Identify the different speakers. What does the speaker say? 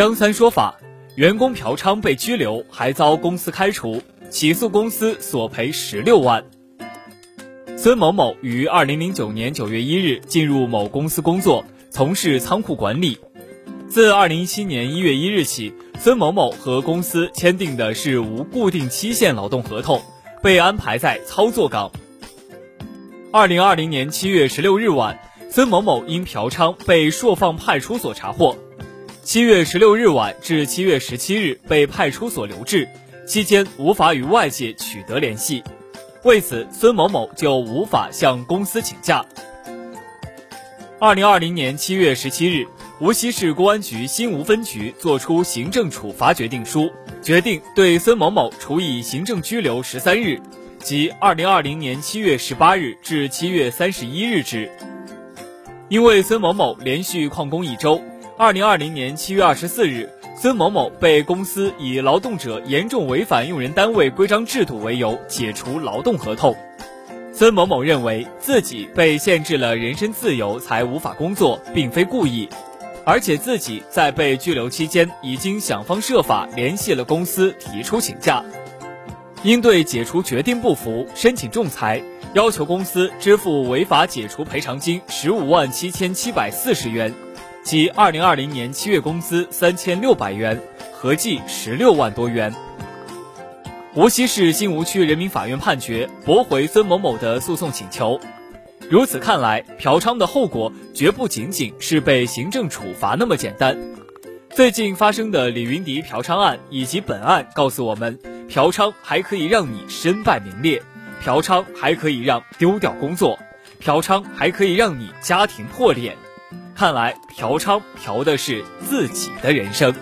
Speaker 1: 张三说法，员工嫖娼被拘留，还遭公司开除，起诉公司索赔十六万。孙某某于二零零九年九月一日进入某公司工作，从事仓库管理。自二零一七年一月一日起，孙某某和公司签订的是无固定期限劳动合同，被安排在操作岗。二零二零年七月十六日晚，孙某某因嫖娼被朔放派出所查获。七月十六日晚至七月十七日被派出所留置，期间无法与外界取得联系。为此，孙某某就无法向公司请假。二零二零年七月十七日，无锡市公安局新吴分局作出行政处罚决定书，决定对孙某某处以行政拘留十三日，即二零二零年七月十八日至七月三十一日止。因为孙某某连续旷工一周，二零二零年七月二十四日。孙某某被公司以劳动者严重违反用人单位规章制度为由解除劳动合同。孙某某认为自己被限制了人身自由才无法工作，并非故意，而且自己在被拘留期间已经想方设法联系了公司提出请假。因对解除决定不服，申请仲裁，要求公司支付违法解除赔偿金十五万七千七百四十元。即二零二零年七月工资三千六百元，合计十六万多元。无锡市新吴区人民法院判决驳回孙某某的诉讼请求。如此看来，嫖娼的后果绝不仅仅是被行政处罚那么简单。最近发生的李云迪嫖娼案以及本案告诉我们，嫖娼还可以让你身败名裂，嫖娼还可以让丢掉工作，嫖娼还可以让你家庭破裂。看来嫖娼嫖的是自己的人生。